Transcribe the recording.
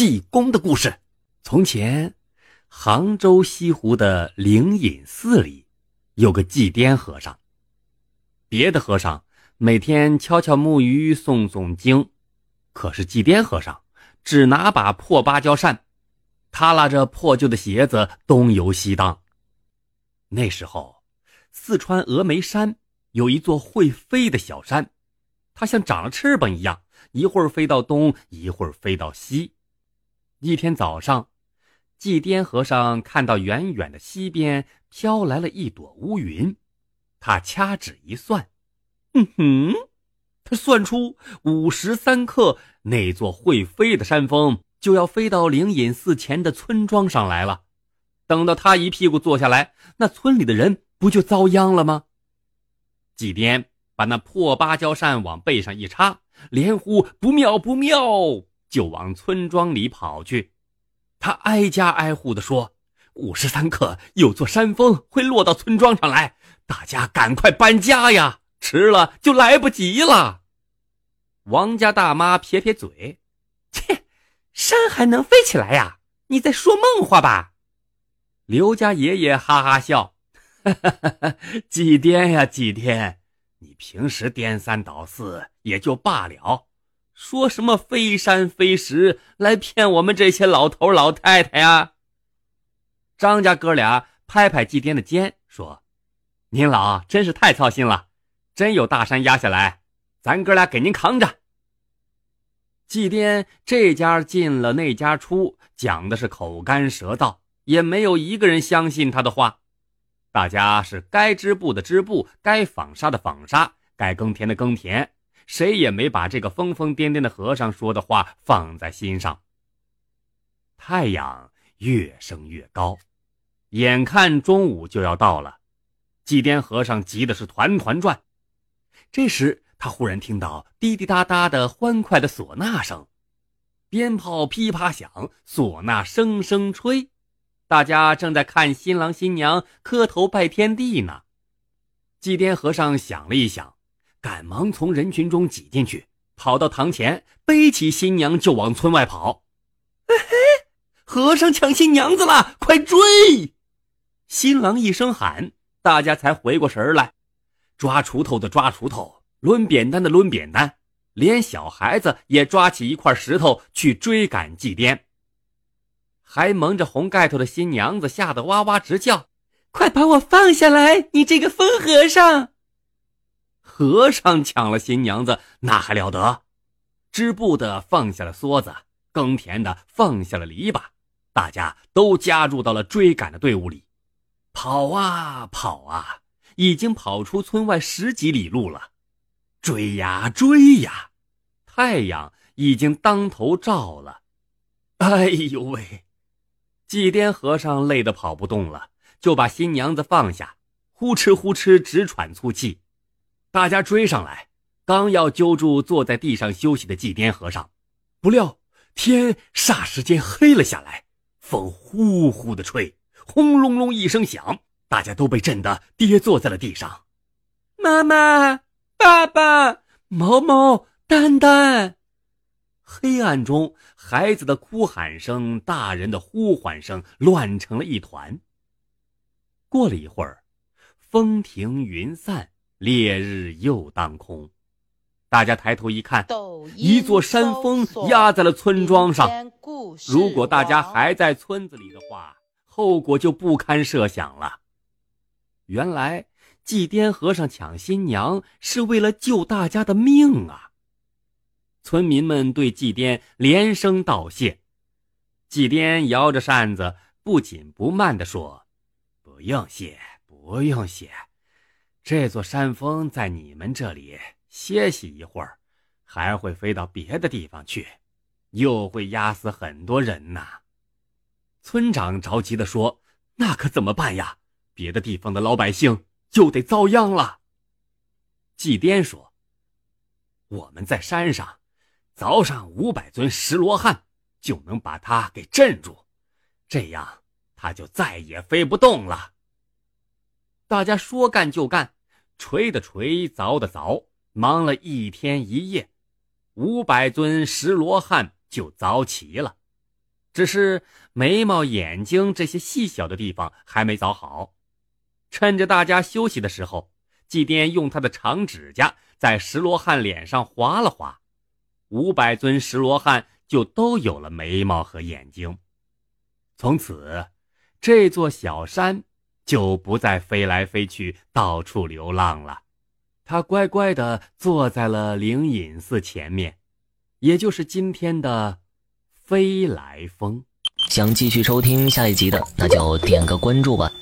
济公的故事。从前，杭州西湖的灵隐寺里，有个祭颠和尚。别的和尚每天敲敲木鱼、诵诵经，可是祭颠和尚只拿把破芭蕉扇，他拉着破旧的鞋子东游西荡。那时候，四川峨眉山有一座会飞的小山，它像长了翅膀一样，一会儿飞到东，一会儿飞到西。一天早上，祭颠和尚看到远远的西边飘来了一朵乌云，他掐指一算，嗯哼，他算出午时三刻，那座会飞的山峰就要飞到灵隐寺前的村庄上来了。等到他一屁股坐下来，那村里的人不就遭殃了吗？祭颠把那破芭蕉扇往背上一插，连呼不妙不妙，就往村庄里跑去。他挨家挨户地说：“午时三刻，有座山峰会落到村庄上来，大家赶快搬家呀！迟了就来不及了。”王家大妈撇撇嘴：“切，山还能飞起来呀？你在说梦话吧？”刘家爷爷哈哈笑：“ 祭颠呀，祭颠，你平时颠三倒四也就罢了，说什么飞山飞石来骗我们这些老头老太太呀？”张家哥俩拍拍祭颠的肩，说：“您老真是太操心了，真有大山压下来，咱哥俩给您扛着。”祭颠这家进了那家出，讲的是口干舌燥。也没有一个人相信他的话，大家是该织布的织布，该纺纱的纺纱，该耕田的耕田，谁也没把这个疯疯癫癫的和尚说的话放在心上。太阳越升越高，眼看中午就要到了，祭奠和尚急的是团团转。这时，他忽然听到滴滴答答的欢快的唢呐声，鞭炮噼啪响，唢呐声声吹。大家正在看新郎新娘磕头拜天地呢，祭奠和尚想了一想，赶忙从人群中挤进去，跑到堂前，背起新娘就往村外跑。哎嘿，和尚抢新娘子了，快追！新郎一声喊，大家才回过神来，抓锄头的抓锄头，抡扁担的抡扁担，连小孩子也抓起一块石头去追赶祭奠。还蒙着红盖头的新娘子吓得哇哇直叫：“快把我放下来！你这个疯和尚！”和尚抢了新娘子，那还了得？织布的放下了梭子，耕田的放下了篱笆，大家都加入到了追赶的队伍里。跑啊跑啊，已经跑出村外十几里路了。追呀追呀，太阳已经当头照了。哎呦喂！祭颠和尚累得跑不动了，就把新娘子放下，呼哧呼哧直喘粗气。大家追上来，刚要揪住坐在地上休息的祭颠和尚，不料天霎时间黑了下来，风呼呼的吹，轰隆隆一声响，大家都被震得跌坐在了地上。妈妈、爸爸、毛毛、丹丹。黑暗中，孩子的哭喊声、大人的呼唤声乱成了一团。过了一会儿，风停云散，烈日又当空。大家抬头一看，一座山峰压在了村庄上。如果大家还在村子里的话，后果就不堪设想了。原来，祭奠和尚抢新娘是为了救大家的命啊！村民们对祭奠连声道谢。祭奠摇着扇子，不紧不慢地说：“不用谢，不用谢。这座山峰在你们这里歇息一会儿，还会飞到别的地方去，又会压死很多人呐。”村长着急地说：“那可怎么办呀？别的地方的老百姓就得遭殃了。”祭颠说：“我们在山上。”凿上五百尊石罗汉，就能把他给镇住，这样他就再也飞不动了。大家说干就干，锤的锤，凿的凿，忙了一天一夜，五百尊石罗汉就凿齐了。只是眉毛、眼睛这些细小的地方还没凿好。趁着大家休息的时候，祭奠用他的长指甲在石罗汉脸上划了划，五百尊石罗汉就都有了眉毛和眼睛。从此，这座小山就不再飞来飞去、到处流浪了。他乖乖地坐在了灵隐寺前面，也就是今天的飞来峰。想继续收听下一集的，那就点个关注吧。